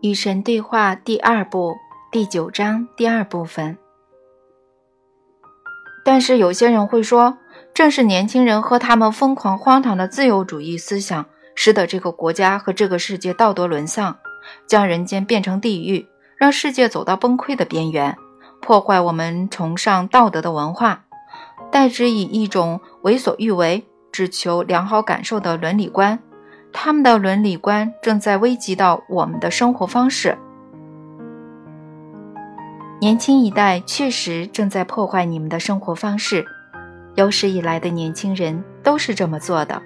与神对话第二部第九章第二部分。但是有些人会说，正是年轻人和他们疯狂荒唐的自由主义思想，使得这个国家和这个世界道德沦丧，将人间变成地狱，让世界走到崩溃的边缘，破坏我们崇尚道德的文化，代之以一种为所欲为、只求良好感受的伦理观。他们的伦理观正在危及到我们的生活方式。年轻一代确实正在破坏你们的生活方式，有史以来的年轻人都是这么做的。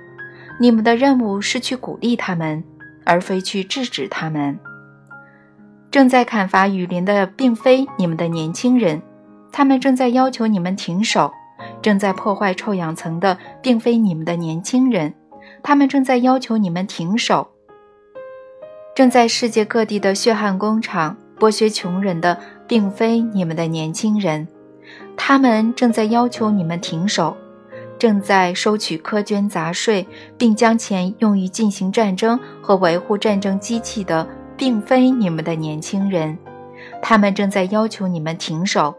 你们的任务是去鼓励他们，而非去制止他们。正在砍伐雨林的并非你们的年轻人，他们正在要求你们停手；正在破坏臭氧层的并非你们的年轻人。他们正在要求你们停手。正在世界各地的血汗工厂剥削穷人的，并非你们的年轻人，他们正在要求你们停手。正在收取苛捐杂税，并将钱用于进行战争和维护战争机器的，并非你们的年轻人，他们正在要求你们停手。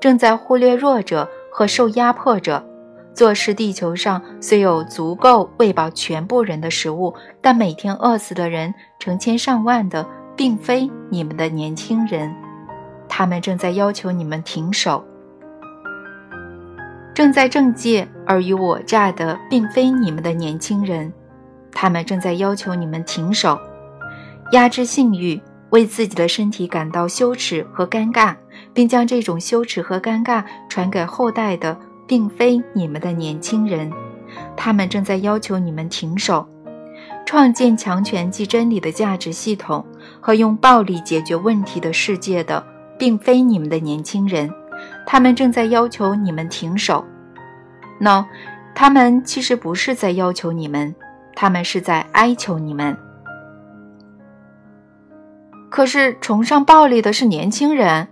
正在忽略弱者和受压迫者。做事，地球上虽有足够喂饱全部人的食物，但每天饿死的人成千上万的，并非你们的年轻人。他们正在要求你们停手。正在政界尔虞我诈的，并非你们的年轻人。他们正在要求你们停手。压制性欲，为自己的身体感到羞耻和尴尬，并将这种羞耻和尴尬传给后代的。并非你们的年轻人，他们正在要求你们停手，创建强权即真理的价值系统和用暴力解决问题的世界的，并非你们的年轻人，他们正在要求你们停手。No，他们其实不是在要求你们，他们是在哀求你们。可是崇尚暴力的是年轻人，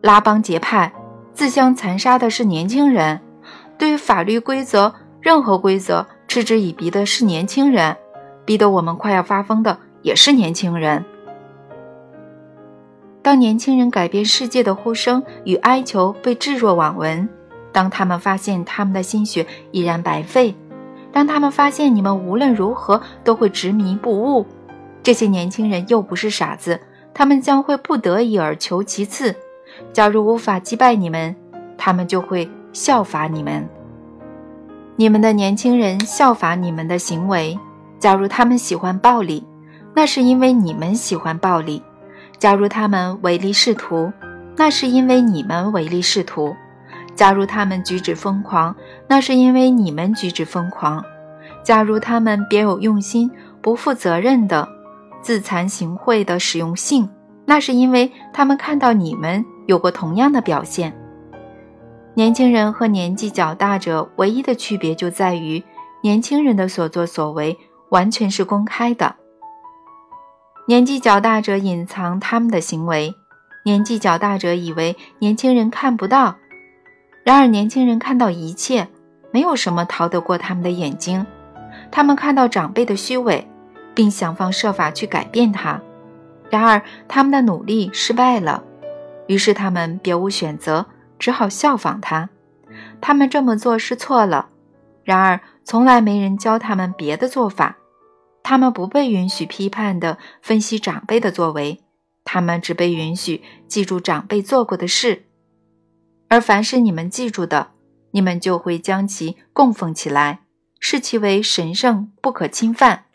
拉帮结派、自相残杀的是年轻人。对于法律规则，任何规则嗤之以鼻的是年轻人，逼得我们快要发疯的也是年轻人。当年轻人改变世界的呼声与哀求被置若罔闻，当他们发现他们的心血已然白费，当他们发现你们无论如何都会执迷不悟，这些年轻人又不是傻子，他们将会不得已而求其次。假如无法击败你们，他们就会。效法你们，你们的年轻人效法你们的行为。假如他们喜欢暴力，那是因为你们喜欢暴力；假如他们唯利是图，那是因为你们唯利是图；假如他们举止疯狂，那是因为你们举止疯狂；假如他们别有用心、不负责任的自惭形秽的使用性，那是因为他们看到你们有过同样的表现。年轻人和年纪较大者唯一的区别就在于，年轻人的所作所为完全是公开的。年纪较大者隐藏他们的行为，年纪较大者以为年轻人看不到，然而年轻人看到一切，没有什么逃得过他们的眼睛。他们看到长辈的虚伪，并想方设法去改变他，然而他们的努力失败了，于是他们别无选择。只好效仿他，他们这么做是错了。然而，从来没人教他们别的做法。他们不被允许批判地分析长辈的作为，他们只被允许记住长辈做过的事。而凡是你们记住的，你们就会将其供奉起来，视其为神圣不可侵犯。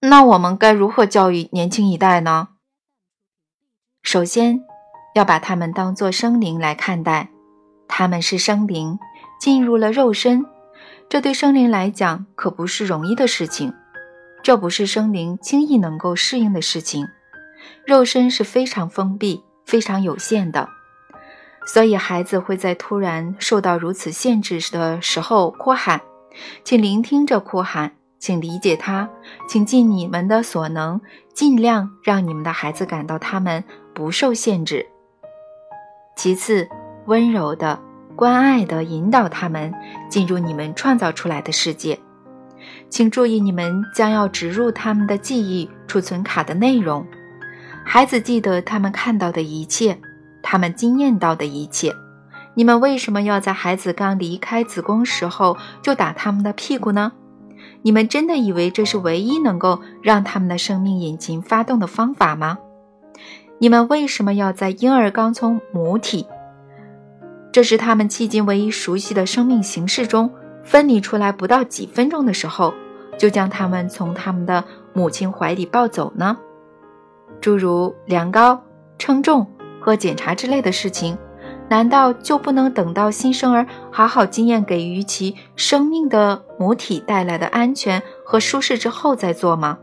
那我们该如何教育年轻一代呢？首先。要把他们当作生灵来看待，他们是生灵，进入了肉身，这对生灵来讲可不是容易的事情，这不是生灵轻易能够适应的事情。肉身是非常封闭、非常有限的，所以孩子会在突然受到如此限制的时候哭喊，请聆听这哭喊，请理解他，请尽你们的所能，尽量让你们的孩子感到他们不受限制。其次，温柔的、关爱的引导他们进入你们创造出来的世界。请注意你们将要植入他们的记忆储存卡的内容。孩子记得他们看到的一切，他们经验到的一切。你们为什么要在孩子刚离开子宫时候就打他们的屁股呢？你们真的以为这是唯一能够让他们的生命引擎发动的方法吗？你们为什么要在婴儿刚从母体，这是他们迄今唯一熟悉的生命形式中分离出来不到几分钟的时候，就将他们从他们的母亲怀里抱走呢？诸如量高、称重和检查之类的事情，难道就不能等到新生儿好好经验给予其生命的母体带来的安全和舒适之后再做吗？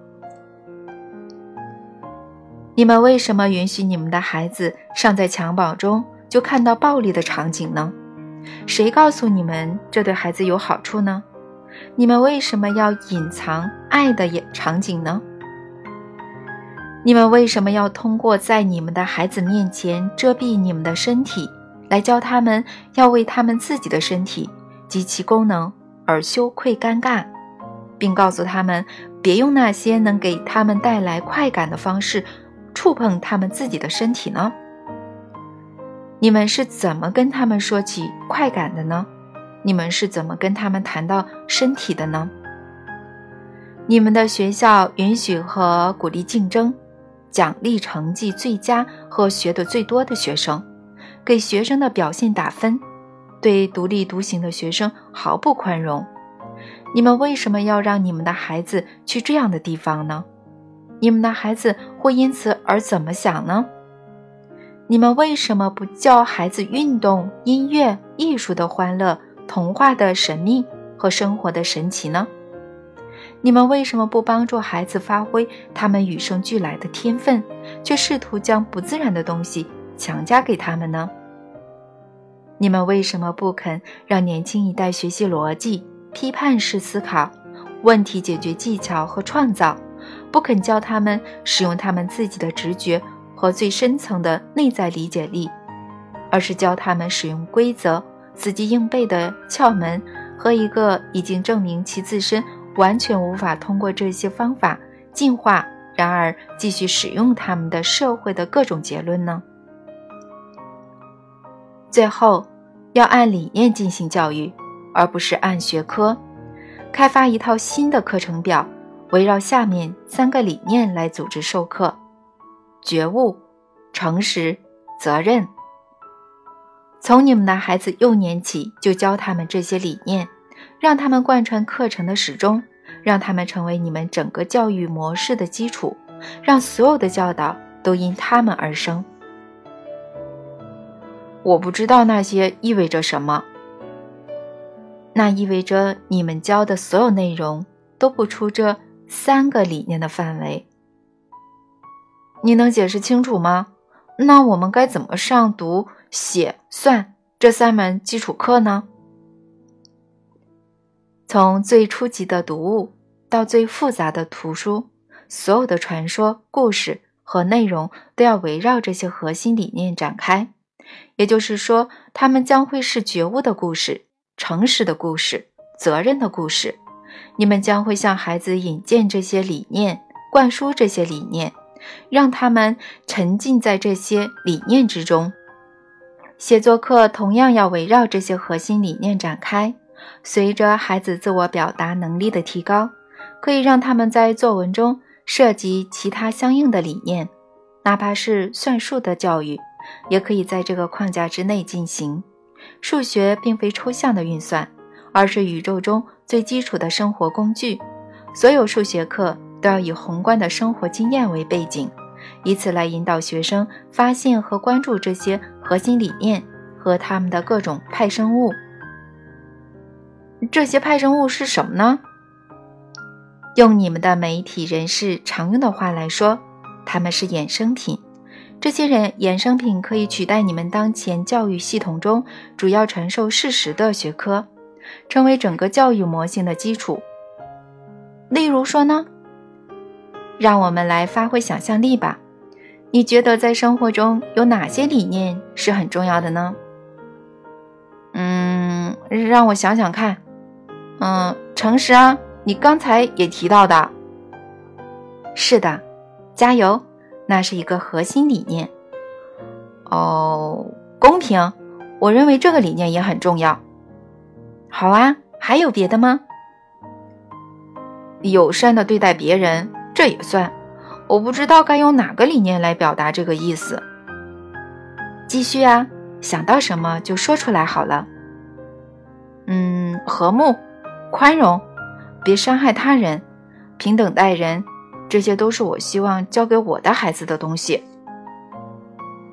你们为什么允许你们的孩子尚在襁褓中就看到暴力的场景呢？谁告诉你们这对孩子有好处呢？你们为什么要隐藏爱的场景呢？你们为什么要通过在你们的孩子面前遮蔽你们的身体，来教他们要为他们自己的身体及其功能而羞愧尴尬，并告诉他们别用那些能给他们带来快感的方式触碰他们自己的身体呢？你们是怎么跟他们说起快感的呢？你们是怎么跟他们谈到身体的呢？你们的学校允许和鼓励竞争。奖励成绩最佳和学得最多的学生，给学生的表现打分，对独立独行的学生毫不宽容。你们为什么要让你们的孩子去这样的地方呢？你们的孩子会因此而怎么想呢？你们为什么不教孩子运动、音乐、艺术的欢乐、童话的神秘和生活的神奇呢？你们为什么不帮助孩子发挥他们与生俱来的天分，却试图将不自然的东西强加给他们呢？你们为什么不肯让年轻一代学习逻辑、批判式思考、问题解决技巧和创造，不肯教他们使用他们自己的直觉和最深层的内在理解力，而是教他们使用规则、死记硬背的窍门和一个已经证明其自身？完全无法通过这些方法进化，然而继续使用他们的社会的各种结论呢？最后，要按理念进行教育，而不是按学科。开发一套新的课程表，围绕下面三个理念来组织授课：觉悟、诚实、责任。从你们的孩子幼年起就教他们这些理念。让他们贯穿课程的始终，让他们成为你们整个教育模式的基础，让所有的教导都因他们而生。我不知道那些意味着什么。那意味着你们教的所有内容都不出这三个理念的范围。你能解释清楚吗？那我们该怎么上读、写、算这三门基础课呢？从最初级的读物到最复杂的图书，所有的传说、故事和内容都要围绕这些核心理念展开。也就是说，他们将会是觉悟的故事、诚实的故事、责任的故事。你们将会向孩子引荐这些理念，灌输这些理念，让他们沉浸在这些理念之中。写作课同样要围绕这些核心理念展开。随着孩子自我表达能力的提高，可以让他们在作文中涉及其他相应的理念，哪怕是算术的教育，也可以在这个框架之内进行。数学并非抽象的运算，而是宇宙中最基础的生活工具。所有数学课都要以宏观的生活经验为背景，以此来引导学生发现和关注这些核心理念和他们的各种派生物。这些派生物是什么呢？用你们的媒体人士常用的话来说，他们是衍生品。这些人衍生品可以取代你们当前教育系统中主要传授事实的学科，成为整个教育模型的基础。例如说呢，让我们来发挥想象力吧。你觉得在生活中有哪些理念是很重要的呢？嗯，让我想想看。嗯，诚实啊，你刚才也提到的。是的，加油，那是一个核心理念。哦，公平，我认为这个理念也很重要。好啊，还有别的吗？友善的对待别人，这也算。我不知道该用哪个理念来表达这个意思。继续啊，想到什么就说出来好了。嗯，和睦、宽容，别伤害他人，平等待人，这些都是我希望教给我的孩子的东西。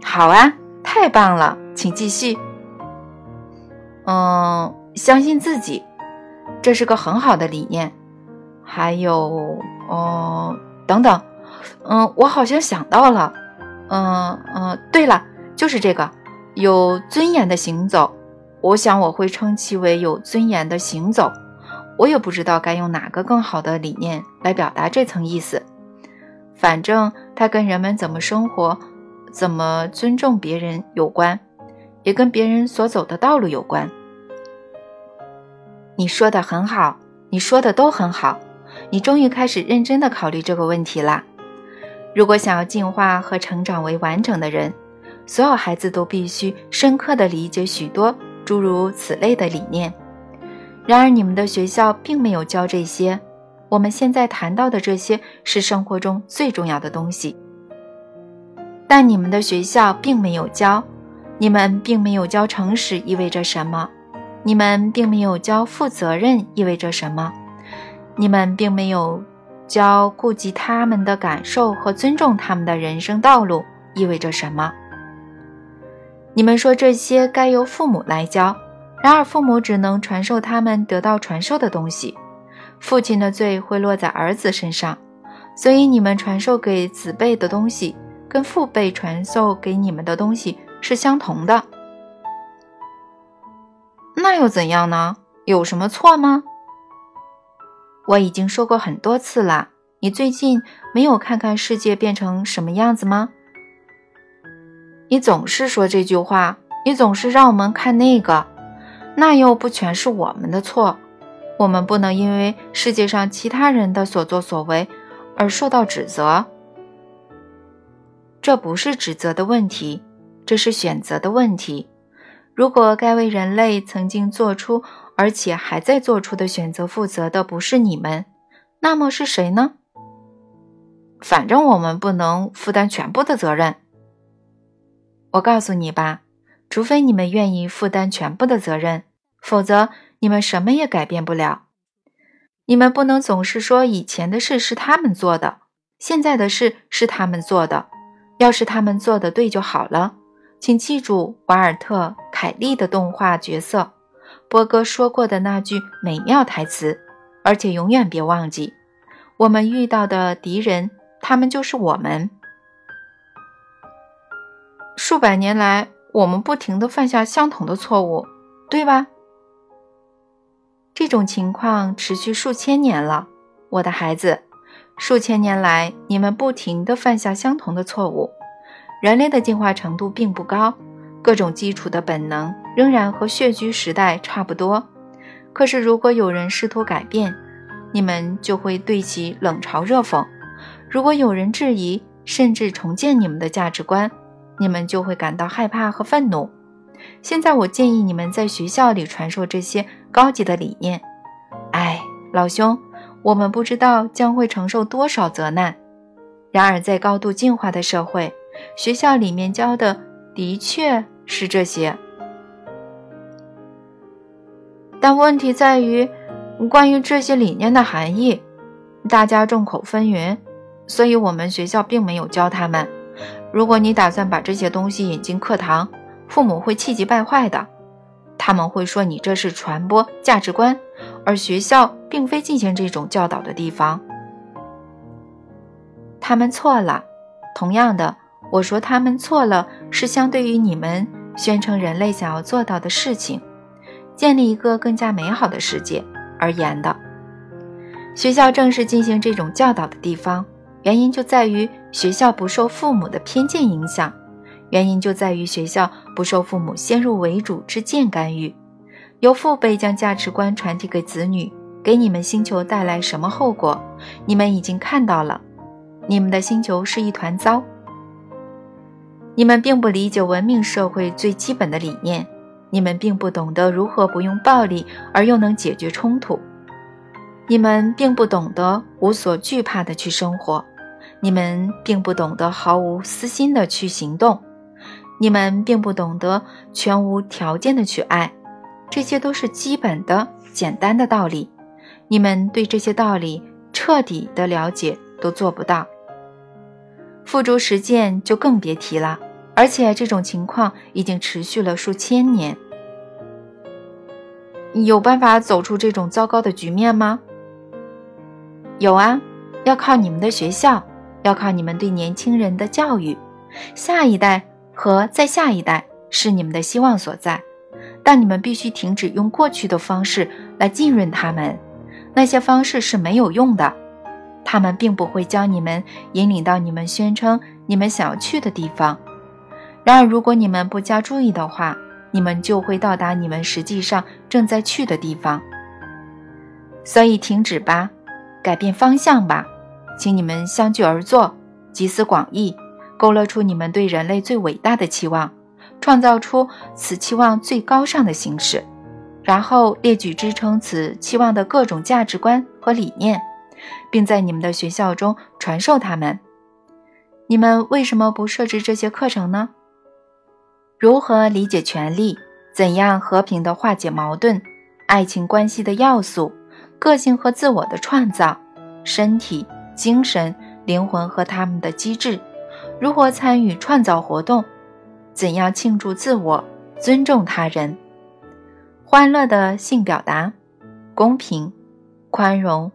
好啊，太棒了，请继续。嗯，相信自己，这是个很好的理念。还有，哦，等等，嗯，我好像想到了，嗯嗯，对了，就是这个，有尊严的行走。我想我会称其为有尊严的行走。我也不知道该用哪个更好的理念来表达这层意思。反正它跟人们怎么生活。怎么尊重别人有关，也跟别人所走的道路有关。你说的很好，你说的都很好，你终于开始认真的考虑这个问题啦。如果想要进化和成长为完整的人，所有孩子都必须深刻的理解许多诸如此类的理念。然而，你们的学校并没有教这些。我们现在谈到的这些是生活中最重要的东西。但你们的学校并没有教，你们并没有教诚实意味着什么，你们并没有教负责任意味着什么，你们并没有教顾及他们的感受和尊重他们的人生道路意味着什么。你们说这些该由父母来教，然而父母只能传授他们得到传授的东西，父亲的罪会落在儿子身上，所以你们传授给子辈的东西。跟父辈传授给你们的东西是相同的，那又怎样呢？有什么错吗？我已经说过很多次了，你最近没有看看世界变成什么样子吗？你总是说这句话，你总是让我们看那个，那又不全是我们的错，我们不能因为世界上其他人的所作所为而受到指责。这不是指责的问题，这是选择的问题。如果该为人类曾经做出而且还在做出的选择负责的不是你们，那么是谁呢？反正我们不能负担全部的责任。我告诉你吧，除非你们愿意负担全部的责任，否则你们什么也改变不了。你们不能总是说以前的事是他们做的，现在的事是他们做的。要是他们做的对就好了，请记住瓦尔特·凯利的动画角色，波哥说过的那句美妙台词，而且永远别忘记，我们遇到的敌人，他们就是我们。数百年来，我们不停地犯下相同的错误，对吧？这种情况持续数千年了，我的孩子。数千年来，你们不停地犯下相同的错误。人类的进化程度并不高，各种基础的本能仍然和穴居时代差不多。可是，如果有人试图改变，你们就会对其冷嘲热讽；如果有人质疑，甚至重建你们的价值观，你们就会感到害怕和愤怒。现在，我建议你们在学校里传授这些高级的理念。哎，老兄。我们不知道将会承受多少责难，然而在高度进化的社会，学校里面教的的确是这些。但问题在于，关于这些理念的含义，大家众口纷纭，所以我们学校并没有教他们。如果你打算把这些东西引进课堂，父母会气急败坏的。他们会说你这是传播价值观，而学校并非进行这种教导的地方。他们错了。同样的，我说他们错了，是相对于你们宣称人类想要做到的事情，建立一个更加美好的世界而言的。学校正是进行这种教导的地方，原因就在于学校不受父母的偏见影响。原因就在于学校不受父母先入为主之见干预，由父辈将价值观传递给子女，给你们星球带来什么后果，你们已经看到了。你们的星球是一团糟。你们并不理解文明社会最基本的理念，你们并不懂得如何不用暴力而又能解决冲突，你们并不懂得无所惧怕的去生活，你们并不懂得毫无私心的去行动，你们并不懂得全无条件的去爱，这些都是基本的简单的道理，你们对这些道理彻底的了解都做不到。付诸实践就更别提了，而且这种情况已经持续了数千年。有办法走出这种糟糕的局面吗？有啊，要靠你们的学校，要靠你们对年轻人的教育。下一代和再下一代是你们的希望所在，但你们必须停止用过去的方式来浸润他们，那些方式是没有用的。他们并不会将你们引领到你们宣称你们想要去的地方。然而，如果你们不加注意的话，你们就会到达你们实际上正在去的地方。所以，停止吧，改变方向吧，请你们相聚而坐，集思广益，勾勒出你们对人类最伟大的期望，创造出此期望最高尚的形式，然后列举支撑此期望的各种价值观和理念。并在你们的学校中传授他们。你们为什么不设置这些课程呢？如何理解权力？怎样和平地化解矛盾？爱情关系的要素？个性和自我的创造？身体、精神、灵魂和他们的机制？如何参与创造活动？怎样庆祝自我？尊重他人？欢乐的性表达？公平？宽容？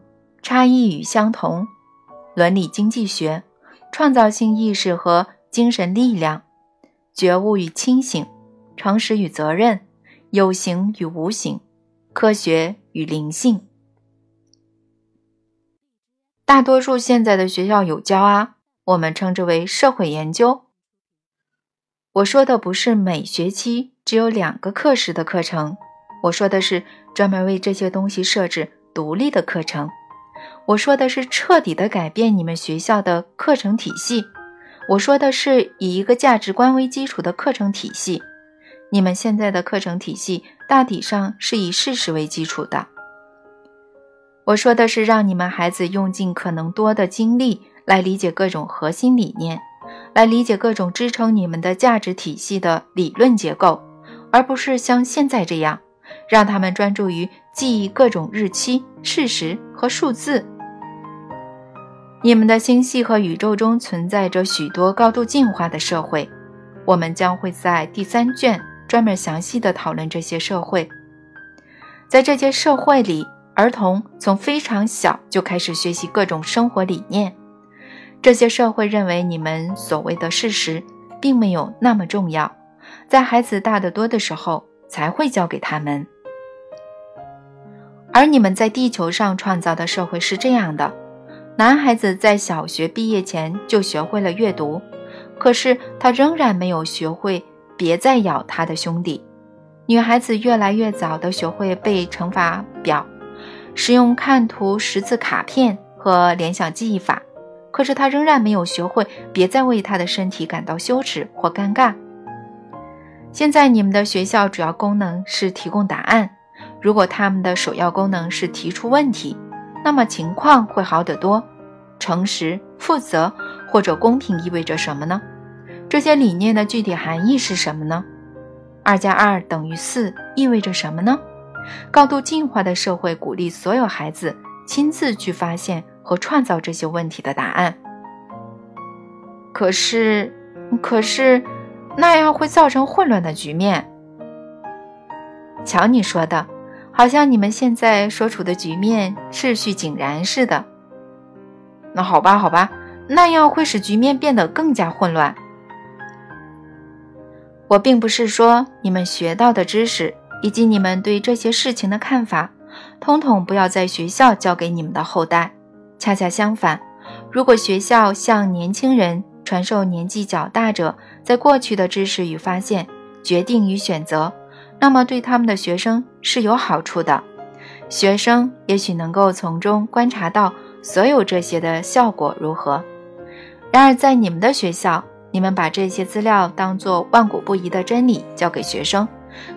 差异与相同，伦理经济学，创造性意识和精神力量，觉悟与清醒，诚实与责任，有形与无形，科学与灵性。大多数现在的学校有教啊，我们称之为社会研究。我说的不是每学期只有两个课时的课程，我说的是专门为这些东西设置独立的课程。我说的是彻底的改变你们学校的课程体系。我说的是以一个价值观为基础的课程体系。你们现在的课程体系大体上是以事实为基础的。我说的是让你们孩子用尽可能多的精力来理解各种核心理念，来理解各种支撑你们的价值体系的理论结构，而不是像现在这样。让他们专注于记忆各种日期、事实和数字。你们的星系和宇宙中存在着许多高度进化的社会，我们将会在第三卷专门详细的讨论这些社会。在这些社会里，儿童从非常小就开始学习各种生活理念。这些社会认为你们所谓的事实并没有那么重要，在孩子大得多的时候。才会教给他们。而你们在地球上创造的社会是这样的：男孩子在小学毕业前就学会了阅读，可是他仍然没有学会别再咬他的兄弟；女孩子越来越早地学会背乘法表，使用看图识字卡片和联想记忆法，可是她仍然没有学会别再为她的身体感到羞耻或尴尬。现在你们的学校主要功能是提供答案。如果他们的首要功能是提出问题，那么情况会好得多。诚实、负责或者公平意味着什么呢？这些理念的具体含义是什么呢？二加二等于四意味着什么呢？高度进化的社会鼓励所有孩子亲自去发现和创造这些问题的答案。可是，可是。那样会造成混乱的局面。瞧你说的，好像你们现在所处的局面秩序井然似的。那好吧，好吧，那样会使局面变得更加混乱。我并不是说你们学到的知识以及你们对这些事情的看法，统统不要在学校教给你们的后代。恰恰相反，如果学校向年轻人，传授年纪较大者在过去的知识与发现、决定与选择，那么对他们的学生是有好处的。学生也许能够从中观察到所有这些的效果如何。然而，在你们的学校，你们把这些资料当作万古不移的真理交给学生，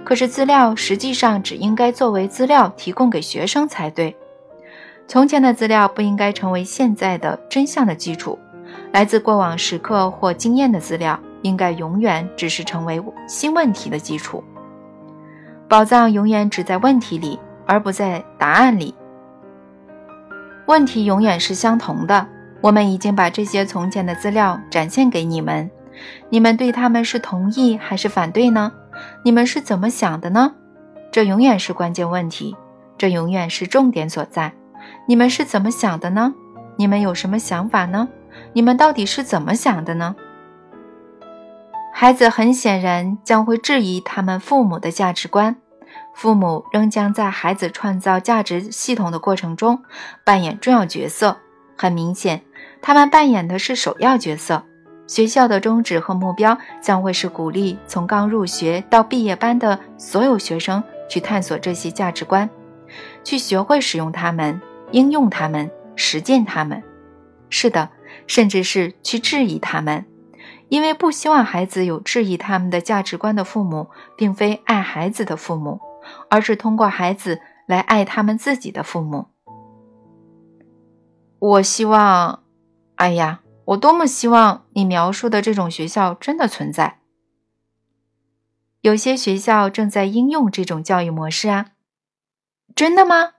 可是资料实际上只应该作为资料提供给学生才对。从前的资料不应该成为现在的真相的基础，来自过往时刻或经验的资料应该永远只是成为新问题的基础。宝藏永远只在问题里，而不在答案里。问题永远是相同的。我们已经把这些从前的资料展现给你们，你们对他们是同意还是反对呢？你们是怎么想的呢？这永远是关键问题，这永远是重点所在。你们是怎么想的呢？你们有什么想法呢？你们到底是怎么想的呢？孩子很显然将会质疑他们父母的价值观，父母仍将在孩子创造价值系统的过程中扮演重要角色。很明显，他们扮演的是首要角色。学校的宗旨和目标将会是鼓励从刚入学到毕业班的所有学生去探索这些价值观，去学会使用它们。应用它们，实践他们，是的，甚至是去质疑他们，因为不希望孩子有质疑他们的价值观的父母，并非爱孩子的父母，而是通过孩子来爱他们自己的父母。我希望，哎呀，我多么希望你描述的这种学校真的存在。有些学校正在应用这种教育模式啊，真的吗？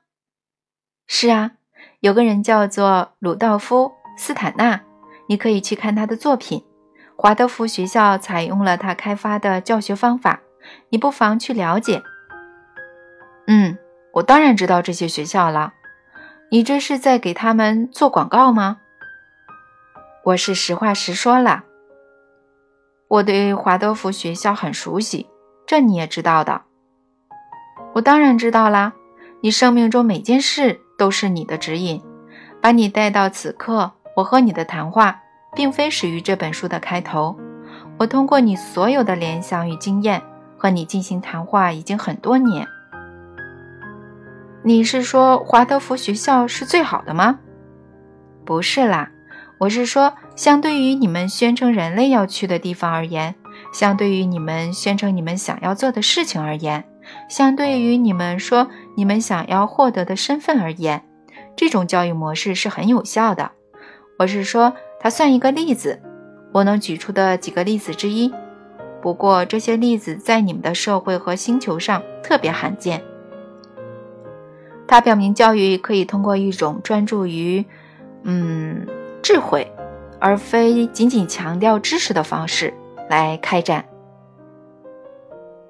是啊，有个人叫做鲁道夫·斯坦纳，你可以去看他的作品。华德福学校采用了他开发的教学方法，你不妨去了解。嗯，我当然知道这些学校了。你这是在给他们做广告吗？我是实话实说了。我对华德福学校很熟悉，这你也知道的。我当然知道啦。你生命中每件事。都是你的指引，把你带到此刻。我和你的谈话，并非始于这本书的开头。我通过你所有的联想与经验，和你进行谈话已经很多年。你是说华德福学校是最好的吗？不是啦，我是说，相对于你们宣称人类要去的地方而言，相对于你们宣称你们想要做的事情而言。相对于你们说你们想要获得的身份而言，这种教育模式是很有效的。我是说，它算一个例子，我能举出的几个例子之一。不过，这些例子在你们的社会和星球上特别罕见。它表明教育可以通过一种专注于，嗯，智慧，而非仅仅强调知识的方式来开展。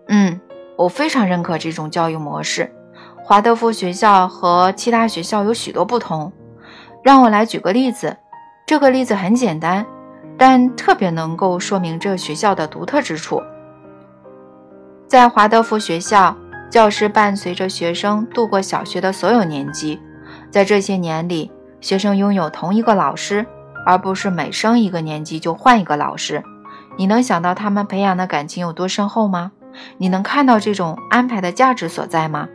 嗯。我非常认可这种教育模式。华德福学校和其他学校有许多不同。让我来举个例子，这个例子很简单，但特别能够说明这学校的独特之处。在华德福学校，教师伴随着学生度过小学的所有年级，在这些年里，学生拥有同一个老师，而不是每升一个年级就换一个老师。你能想到他们培养的感情有多深厚吗？你能看到这种安排的价值所在吗？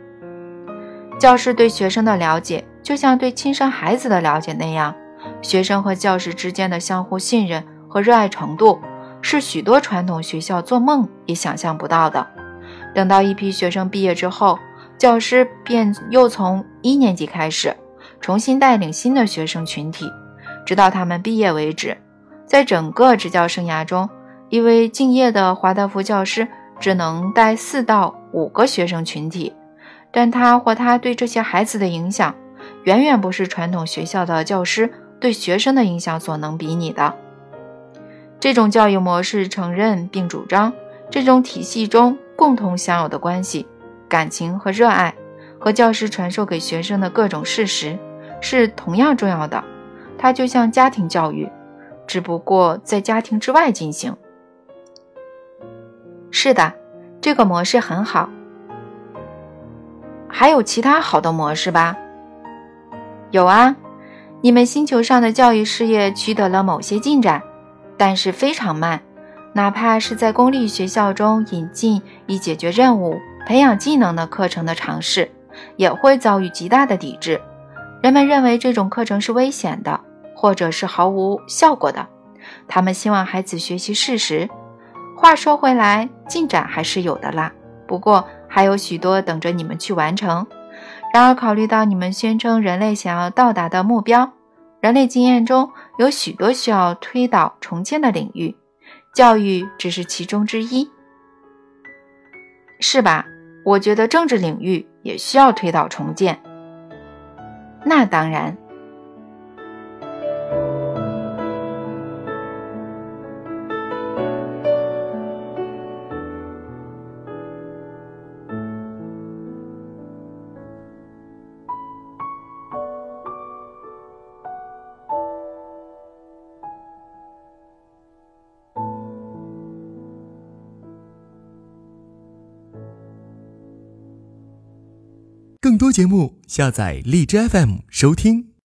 教师对学生的了解，就像对亲生孩子的了解那样，学生和教师之间的相互信任和热爱程度，是许多传统学校做梦也想象不到的。等到一批学生毕业之后，教师便又从一年级开始，重新带领新的学生群体，直到他们毕业为止。在整个执教生涯中，一位敬业的华德福教师。只能带四到五个学生群体，但他或他对这些孩子的影响，远远不是传统学校的教师对学生的影响所能比拟的。这种教育模式承认并主张，这种体系中共同享有的关系、感情和热爱，和教师传授给学生的各种事实是同样重要的。它就像家庭教育，只不过在家庭之外进行。是的，这个模式很好。还有其他好的模式吧？有啊，你们星球上的教育事业取得了某些进展，但是非常慢。哪怕是在公立学校中引进以解决任务、培养技能的课程的尝试，也会遭遇极大的抵制。人们认为这种课程是危险的，或者是毫无效果的。他们希望孩子学习事实。话说回来，进展还是有的啦，不过还有许多等着你们去完成。然而，考虑到你们宣称人类想要到达的目标，人类经验中有许多需要推倒重建的领域，教育只是其中之一，是吧？我觉得政治领域也需要推倒重建。那当然。多节目，下载荔枝 FM 收听。